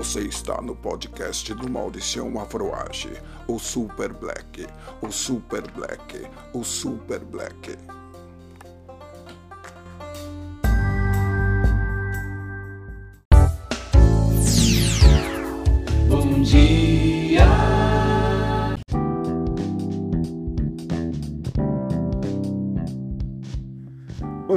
Você está no podcast do Mauricião Afroage, o Super Black, o Super Black, o Super Black.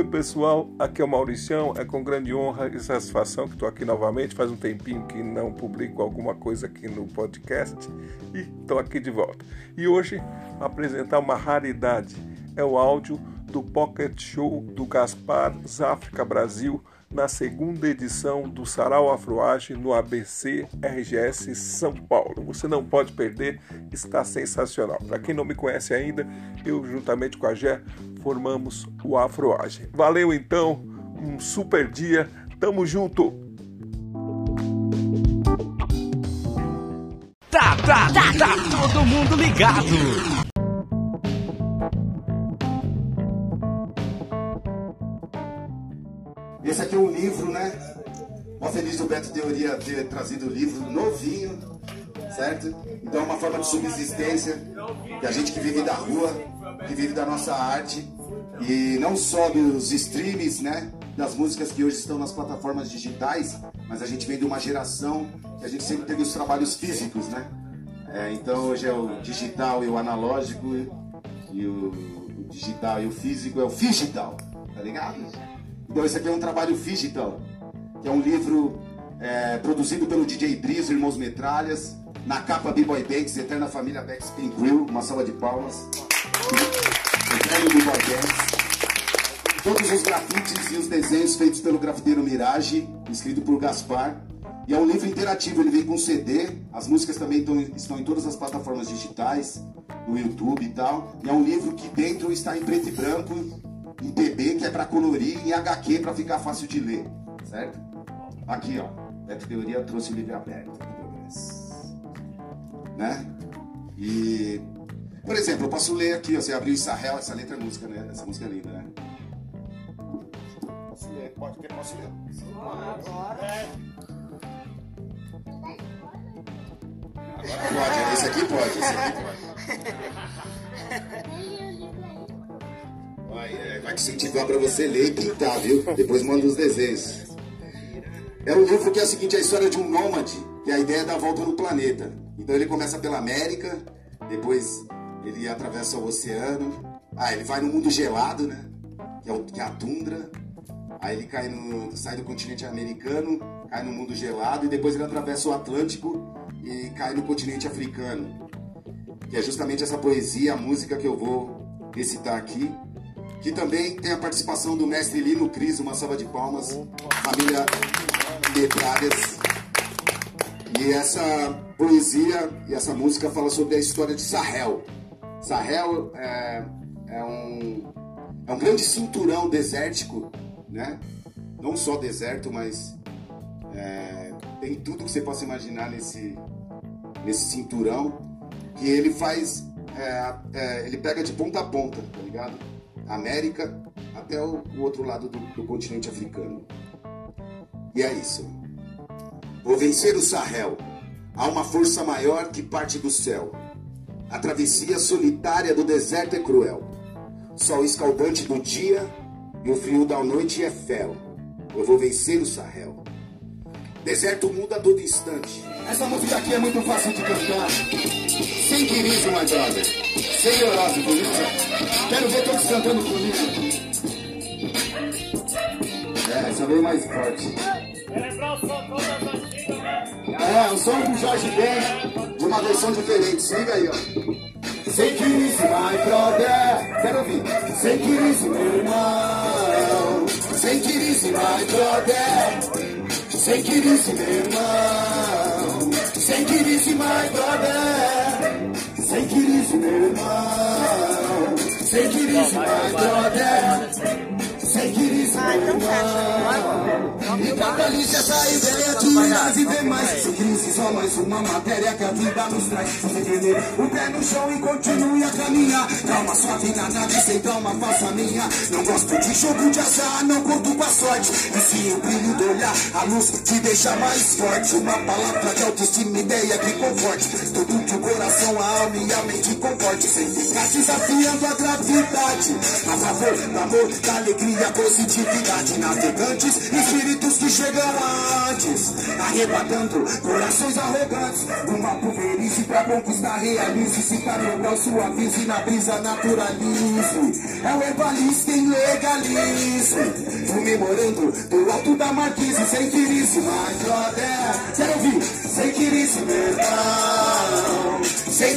Oi pessoal, aqui é o Mauricião, é com grande honra e satisfação que estou aqui novamente, faz um tempinho que não publico alguma coisa aqui no podcast e estou aqui de volta. E hoje apresentar uma raridade, é o áudio do Pocket Show do Gaspar Záfrica Brasil na segunda edição do Sarau Afroage no ABC RGS São Paulo. Você não pode perder, está sensacional. Para quem não me conhece ainda, eu juntamente com a Gé formamos o Afroage. Valeu então, um super dia, tamo junto! Tá, tá, tá, tá todo mundo ligado. É um livro, né? Mó feliz do Beto Teoria ter trazido o livro novinho, certo? Então é uma forma de subsistência da gente que vive da rua, que vive da nossa arte e não só dos streams, né? Das músicas que hoje estão nas plataformas digitais, mas a gente vem de uma geração que a gente sempre teve os trabalhos físicos, né? É, então hoje é o digital e o analógico e o digital e o físico é o digital, tá ligado? Então esse aqui é um trabalho digital, que é um livro é, produzido pelo DJ Driz, Irmãos Metralhas, na capa B-Boy Banks, Eterna Família Banks Pink Grill, uma salva de palmas. Eterno B-Boy Banks. Todos os grafites e os desenhos feitos pelo grafiteiro Mirage, escrito por Gaspar. E é um livro interativo, ele vem com CD, as músicas também estão, estão em todas as plataformas digitais, no YouTube e tal. E é um livro que dentro está em preto e branco, em PB, que é para colorir, e em HQ para ficar fácil de ler, certo? Aqui, ó, Beto Teoria trouxe o livro aberto. Né? E, por exemplo, eu posso ler aqui, ó, você abriu Israel, essa letra é música, né? Essa música é linda, né? Posso ler? Pode, posso ler? Pode, esse aqui pode, esse aqui pode. Vai, é, vai incentivar para você ler e pintar, viu? Depois manda os desenhos. É um livro que é o seguinte, a história de um nômade, que a ideia é dar a volta no planeta. Então ele começa pela América, depois ele atravessa o oceano, ah, ele vai no mundo gelado, né? Que é, o, que é a tundra. Aí ele cai no, sai do continente americano, cai no mundo gelado e depois ele atravessa o Atlântico e cai no continente africano. Que é justamente essa poesia, a música que eu vou recitar aqui. Que também tem a participação do mestre Lino Cris, uma salva de palmas, família Metralhas. E essa poesia e essa música fala sobre a história de Sahel. Sahel é, é, um, é um grande cinturão desértico, né? Não só deserto, mas é, tem tudo que você possa imaginar nesse, nesse cinturão. Que ele faz, é, é, ele pega de ponta a ponta, tá ligado? América até o, outro lado do, do continente africano. E é isso. Vou vencer o Sahel. Há uma força maior que parte do céu. A travessia solitária do deserto é cruel. Sol escaldante do dia e o frio da noite é fel. Eu vou vencer o Sahel. Deserto muda a todo instante. Essa música aqui é muito fácil de cantar. Sem querismo, my brother. Sem neurose, bonita. Quero ver todos cantando comigo. É, essa veio mais forte. É, o som do Jorge Ben, de uma versão diferente. Se liga aí, ó. Sem crise, my brother. Quero ouvir. Sem crise, meu irmão. Sem crise, my brother. Sem crise, meu irmão. Sem crise, my brother. Sem crise, meu irmão. Sem crise, my brother. Catalise essa ideia de mais e demais. Sem crise, só mais uma matéria que a vida nos traz. Se entender, o pé no chão e continue a caminhar. Calma, suave na nave, sem calma, faça minha. Não gosto de jogo de azar, não conto com a sorte. E sim o brilho do olhar, a luz te deixa mais forte. Uma palavra de autoestima, ideia que conforte. Tudo que o coração, a alma e a mente comporte. Sem ficar desafiando a gravidade. Favor amor, da alegria, positividade. Navegantes, espíritos que chegam antes. Arrebatando corações arrogantes. Uma pulverize pra conquistar, realize. Se tá grau, suavize. Na brisa, naturalize. É o herbalista em legalize. Fume morando do alto da marquise. Sem crise, mas brother. Quero ouvir. Sem crise, meu irmão. Sem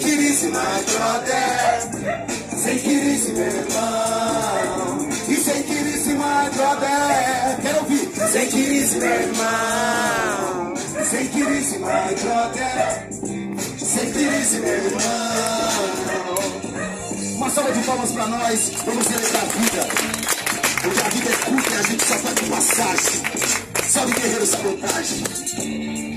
mas brother. Sem meu irmão. E sem my brother. Quero ouvir. Sem meu irmão. Sem my brother. Sem meu irmão. Uma salva de palmas pra nós. Vamos celebrar a vida. Porque a vida é curta e a gente só tá de passagem. Salve, guerreiro sabotagem.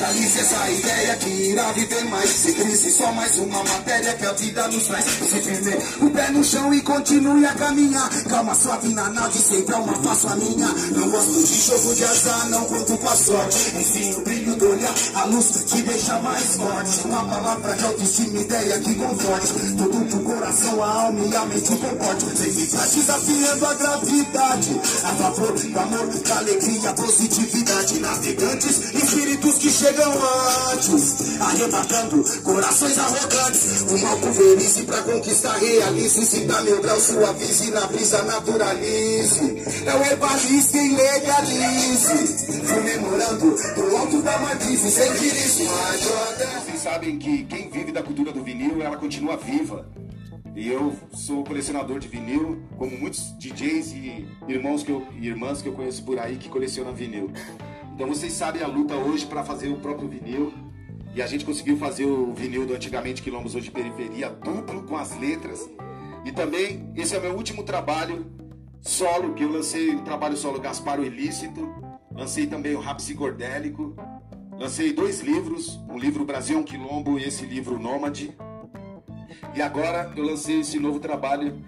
E catalise essa ideia que irá viver mais. Sem crise, só mais uma matéria que a vida nos traz. Se firme, o pé no chão e continue a caminhar. Calma, suave na nave, sempre alma, faço a minha. Não gosto de jogo de azar, não conto com a sorte. Enfim, o brilho do olhar, a luz te deixa mais forte. Uma palavra de autoestima, ideia que conforte. Tudo que o coração, a alma e a mente comporte. Sem ficar desafiando a gravidade. A favor do amor, da alegria, positividade. Navegantes, espíritos que chegam antes. Arrebatando corações arrogantes. Uma pulverize pra conquistar, realize. Se dá meu grau, suavize. Na brisa, naturalize. É o herbalista e legalize. Comemorando do alto da marquise. Sem brother. Vocês sabem que quem vive da cultura do vinil, ela continua viva. E eu sou colecionador de vinil, como muitos DJs e irmãos que eu, irmãs que eu conheço por aí que colecionam vinil. Então vocês sabem a luta hoje para fazer o próprio vinil. E a gente conseguiu fazer o vinil do antigamente Quilombos hoje Periferia duplo com as letras. E também esse é o meu último trabalho solo, que eu lancei o trabalho solo Gaspar o Ilícito, lancei também o Rap Psicodélico, lancei dois livros, um livro Brasil é um Quilombo e esse livro Nômade. E agora eu lancei esse novo trabalho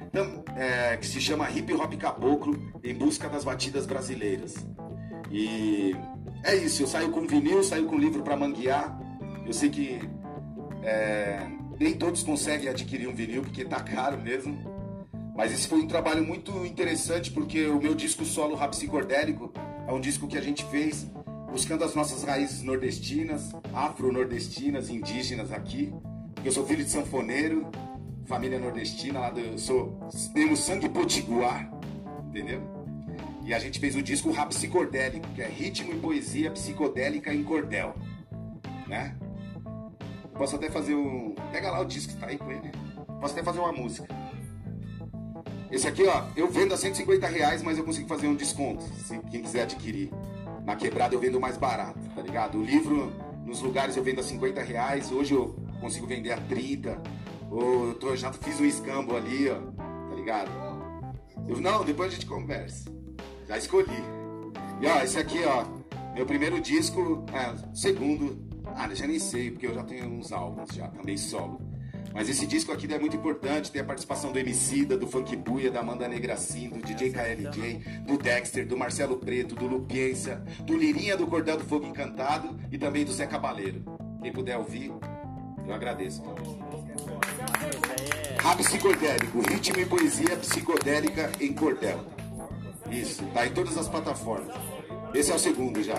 é, que se chama Hip Hop Caboclo em busca das batidas brasileiras. E é isso, eu saio com vinil, saio com livro para manguear. Eu sei que é, nem todos conseguem adquirir um vinil porque tá caro mesmo. Mas esse foi um trabalho muito interessante porque o meu disco solo Rap Psicodélico é um disco que a gente fez buscando as nossas raízes nordestinas, afro-nordestinas, indígenas aqui. Eu sou filho de sanfoneiro, família nordestina, lá do, eu sou, temos sangue potiguar, entendeu? E a gente fez o disco Rap Psicodélico, que é ritmo e poesia psicodélica em cordel, né? Posso até fazer um. Pega lá o disco que tá aí com ele. Posso até fazer uma música. Esse aqui, ó, eu vendo a 150 reais, mas eu consigo fazer um desconto, se quem quiser adquirir. Na quebrada eu vendo mais barato, tá ligado? O livro, nos lugares eu vendo a 50 reais, hoje eu consigo vender a 30. Ou eu tô, já fiz um escambo ali, ó, tá ligado? Eu, não, depois a gente conversa. Já escolhi. E ó, esse aqui, ó, meu primeiro disco, é, segundo, ah, já nem sei, porque eu já tenho uns álbuns já, também solo. Mas esse disco aqui é muito importante, tem a participação do Emicida, do Funk Buia, da Amanda Negracin, do DJ KLJ, do Dexter, do Marcelo Preto, do Lupiência, do Lirinha do Cordel do Fogo Encantado e também do Zé Cabaleiro. Quem puder ouvir, eu agradeço. Rap psicodélico, ritmo e poesia psicodélica em cordel. Isso, tá em todas as plataformas. Esse é o segundo já.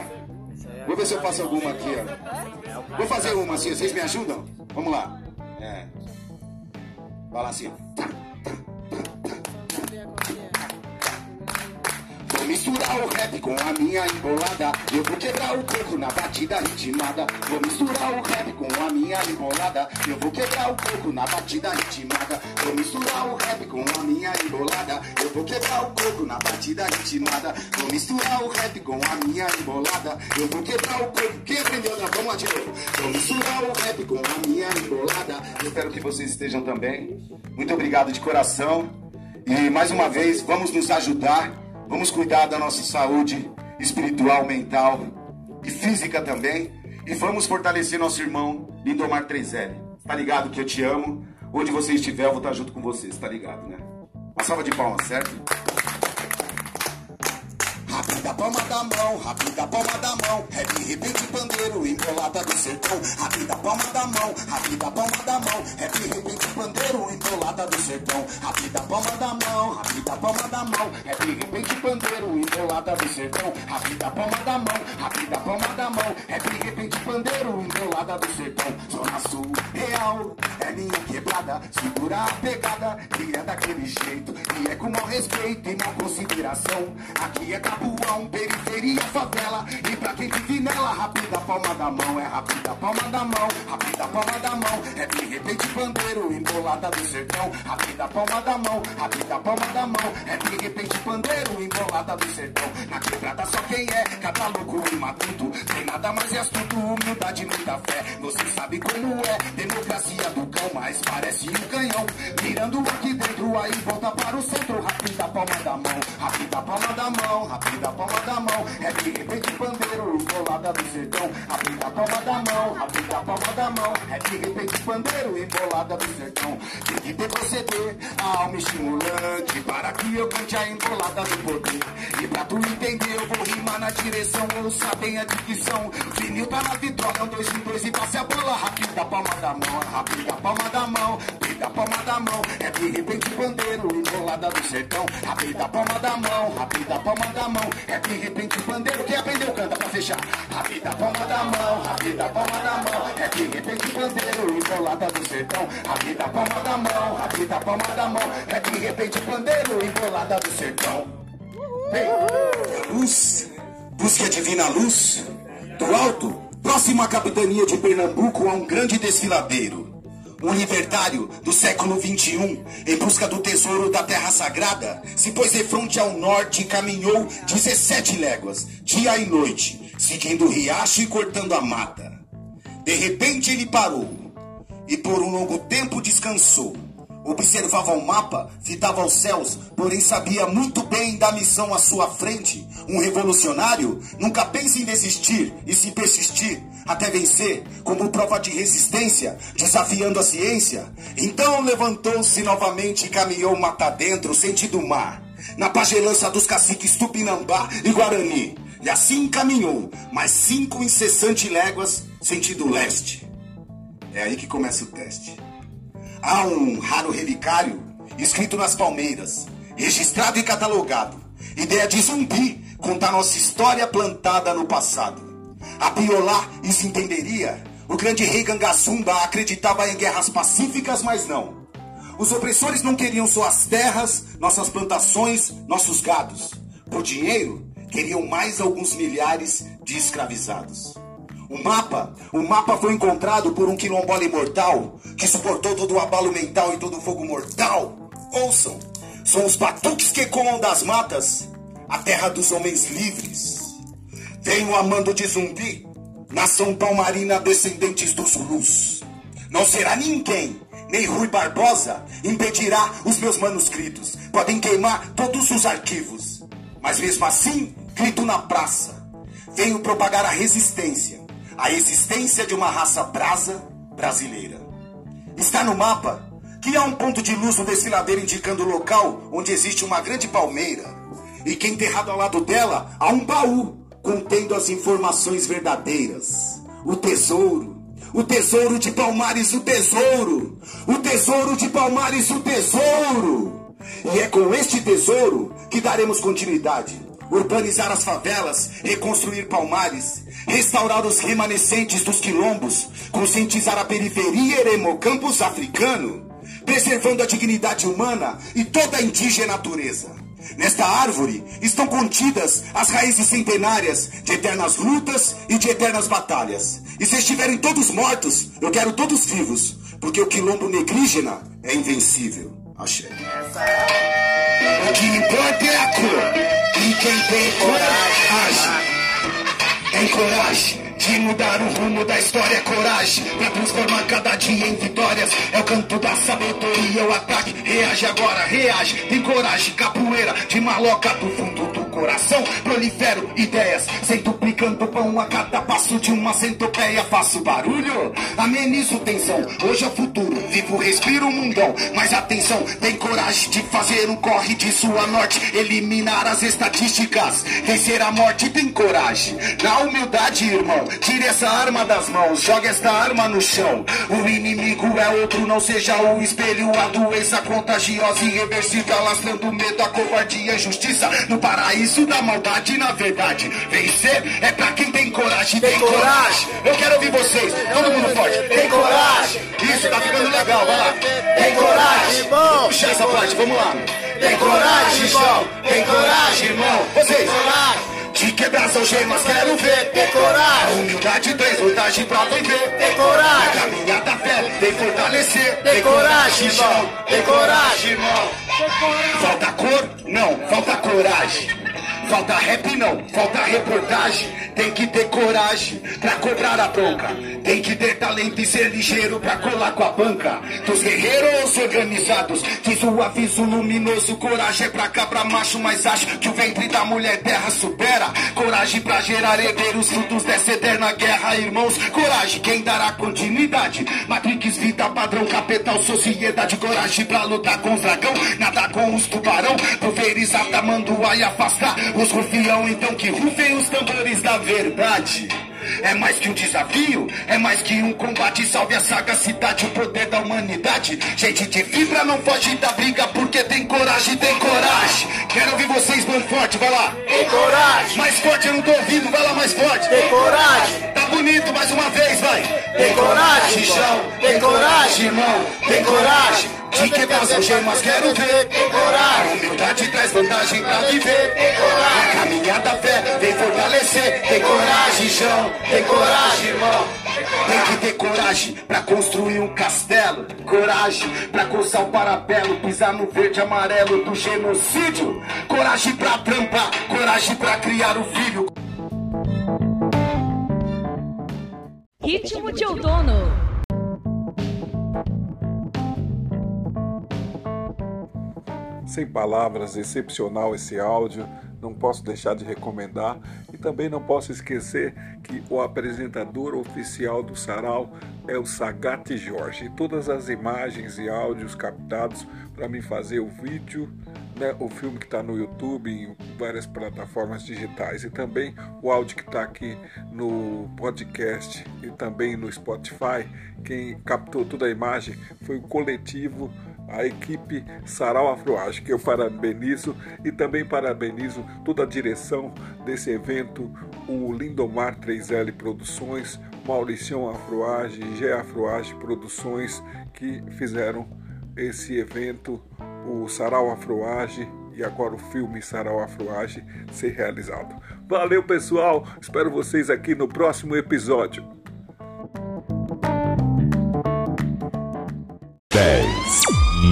Vou ver se eu faço alguma aqui, ó. Vou fazer uma assim, vocês me ajudam? Vamos lá. É. Lá assim. Misturar o rap com a minha embolada. Eu vou quebrar o coco na batida ritmada. Vou misturar o rap com a minha embolada. Eu vou quebrar o coco na batida ritmada. Vou misturar o rap com a minha embolada. Eu vou quebrar o coco na batida ritmada. Vou misturar o rap com a minha embolada. Eu vou quebrar o coco. Quem aprendeu? Vamos lá de novo. Vou misturar o rap com a minha embolada. Eu espero que vocês estejam também. Muito obrigado de coração. E mais uma vez, vamos nos ajudar Vamos cuidar da nossa saúde espiritual, mental e física também. E vamos fortalecer nosso irmão Lindomar 3L. Tá ligado que eu te amo? Onde você estiver, eu vou estar junto com vocês, tá ligado, né? Uma salva de palmas, certo? Rápida palma da mão, rápida palma da mão. É de repente pandeiro, embolada do sertão. Rápida palma da mão, rápida palma da mão. É de repente pandeiro, embolada do sertão. Rápida palma da mão, rápida palma da mão. É de repente pandeiro, embolada do sertão. Rápida palma da mão, rápida palma da mão. É de repente pandeiro, embolada do sertão. Zona Sul, real, é minha quebrada. Segura a pegada, que é daquele jeito. E é com mau respeito e mal consideração. Aqui é Tabuão, periferia, favela. E pra quem vive nela, rápida palma da mão. É rápida palma da mão, rápida palma da mão. É de repente pandeiro, embolada do sertão. Rápida palma da mão, rápida palma da mão. É de repente pandeiro, embolada do sertão. Na quebrada só quem é, cada louco e matuto. Tem nada mais e astuto, humildade, muita fé. Você sabe como é, democracia do mas parece um canhão. Mirando aqui dentro, aí volta para o centro. Rápida rápida palma da mão. É de repente pandeiro, embolada do sertão. Tem que ter proceder, a alma estimulante. Para que eu cante a embolada do poder. E pra tu entender, eu vou rimar na direção. Ouça bem a dicção. Vinil tá na vitrola, um, dois, um, dois e passe a bola. Rápida palma da mão, rápida palma da mão. Rápida palma da mão. É de repente pandeiro, embolada do sertão. Rápida palma da mão, rápida palma da mão. É de repente pandeiro. Quem aprendeu canta fechar. Rápida palma da mão, rápida palma da mão. É de repente pandeiro, embolada do sertão. Rápida palma da mão, rápida palma da mão. É de repente pandeiro, embolada do sertão. Vem. Luz, busque a divina luz. Do alto, próximo à capitania de Pernambuco, há um grande desfiladeiro. Um libertário do século XXI, em busca do tesouro da terra sagrada, se pôs de frente ao norte e caminhou 17 léguas, dia e noite, seguindo o riacho e cortando a mata. De repente ele parou e por um longo tempo descansou. Observava o mapa, fitava os céus, porém sabia muito bem da missão à sua frente. Um revolucionário nunca pensa em desistir e se persistir até vencer, como prova de resistência, desafiando a ciência. Então levantou-se novamente e caminhou mata dentro, sentido mar, na pagelança dos caciques Tupinambá e Guarani. E assim caminhou, mais cinco incessantes léguas, sentido leste. É aí que começa o teste. Há um raro relicário escrito nas palmeiras, registrado e catalogado. Ideia de zumbi, contar nossa história plantada no passado. A Piolá isso entenderia. O grande rei Gangassumba acreditava em guerras pacíficas, mas não. Os opressores não queriam suas terras, nossas plantações, nossos gados. Por dinheiro, queriam mais alguns milhares de escravizados. O mapa, o mapa foi encontrado por um quilombola imortal que suportou todo o abalo mental e todo o fogo mortal. Ouçam, são os batuques que ecoam das matas, a terra dos homens livres. Venho amando de zumbi, nação palmarina, descendentes dos Zulus. Não será ninguém, nem Rui Barbosa, impedirá os meus manuscritos. Podem queimar todos os arquivos, mas mesmo assim, grito na praça. Venho propagar a resistência a existência de uma raça brasa brasileira. Está no mapa que há um ponto de luz no desfiladeiro indicando o local onde existe uma grande palmeira e que enterrado ao lado dela há um baú contendo as informações verdadeiras. O tesouro, o tesouro de Palmares, o tesouro, o tesouro de Palmares, o tesouro. E é com este tesouro que daremos continuidade urbanizar as favelas, reconstruir palmares, restaurar os remanescentes dos quilombos, conscientizar a periferia hemocampus africano, preservando a dignidade humana e toda a indígena natureza. Nesta árvore estão contidas as raízes centenárias de eternas lutas e de eternas batalhas. E se estiverem todos mortos, eu quero todos vivos, porque o quilombo negrígena é invencível. Axé. O que importa é a cor. Quem tem coragem, tem coragem de mudar o rumo da história, coragem pra transformar cada dia em vitórias. É o canto da sabedoria, o ataque. Reage agora, reage, tem coragem, capoeira de maloca do fundo do coração, prolifero ideias, centuplicando pão a cada passo de uma centopeia. Faço barulho, amenizo tensão. Hoje é o futuro, vivo, respiro o mundão. Mas atenção, tem coragem de fazer um corre de sua norte, eliminar as estatísticas, vencer a morte. Tem coragem, na humildade, irmão. Tire essa arma das mãos, joga esta arma no chão. O inimigo é outro, não seja o espelho, a doença contagiosa e irreversível, alastrando medo, a covardia, a injustiça no paraíso da maldade. Na verdade, vencer é pra quem tem coragem, tem, coragem. Eu quero ouvir vocês, todo mundo forte, tem coragem. Isso tá ficando legal, vai lá. Tem coragem, bom. Puxa essa parte, vamos lá. Tem coragem, irmão. Tem coragem, irmão. Vocês. De quebrar as algemas, quero ver. Tem coragem. Humildade traz vantagem pra viver. Tem coragem. Caminhar da fé, tem fortalecer. Tem coragem, irmão. Tem coragem, irmão. Falta cor? Não, falta coragem. Falta rap não, falta reportagem. Tem que ter coragem pra cobrar a bronca. Tem que ter talento e ser ligeiro pra colar com a banca. Dos guerreiros organizados, fiz o aviso luminoso. Coragem é pra cabra macho, mas acho que o ventre da mulher terra supera. Coragem pra gerar herdeiros, frutos dessa eterna guerra, irmãos. Coragem, quem dará continuidade? Matrix, vida, padrão, capital, sociedade. Coragem pra lutar com os dragão, nada com os tubarão. Pulverizar, tamanduá e afastar os rufião. Então que rufem os tambores da verdade. É mais que um desafio, é mais que um combate. Salve a sagacidade, o poder da humanidade. Gente de fibra não foge da briga, porque tem coragem, tem coragem. Quero ouvir vocês bem forte, vai lá. Tem coragem. Mais forte, eu não tô ouvindo, vai lá mais forte. Tem coragem. Tá bonito, mais uma vez, vai. Tem coragem, chão. Tem coragem, irmão. Tem coragem. De quebrar as algemas, quero ver. Tem coragem. Humildade traz vantagem pra viver. Fortalecer. Tem coragem, chão. Tem coragem, irmão. Tem que ter coragem pra construir um castelo. Coragem pra coçar o parapelo. Pisar no verde e amarelo do genocídio. Coragem pra trampar. Coragem pra criar o filho. Ritmo de outono. Sem palavras, excepcional esse áudio, não posso deixar de recomendar e também não posso esquecer que o apresentador oficial do Sarau é o Sagat Jorge. E todas as imagens e áudios captados para mim fazer o vídeo, né, o filme que está no YouTube, em várias plataformas digitais e também o áudio que está aqui no podcast e também no Spotify. Quem captou toda a imagem foi o coletivo a equipe Sarau Afroage, que eu parabenizo e também parabenizo toda a direção desse evento, o Lindomar 3L Produções, Mauricião Afroage, G Afroage Produções, que fizeram esse evento, o Sarau Afroage e agora o filme Sarau Afroage ser realizado. Valeu, pessoal! Espero vocês aqui no próximo episódio.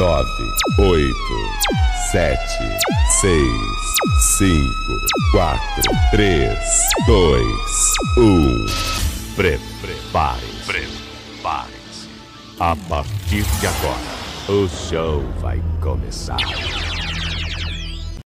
9, 8, 7, 6, 5, 4, 3, 2, 1. Prepare-se. Prepare-se. A partir de agora, o show vai começar.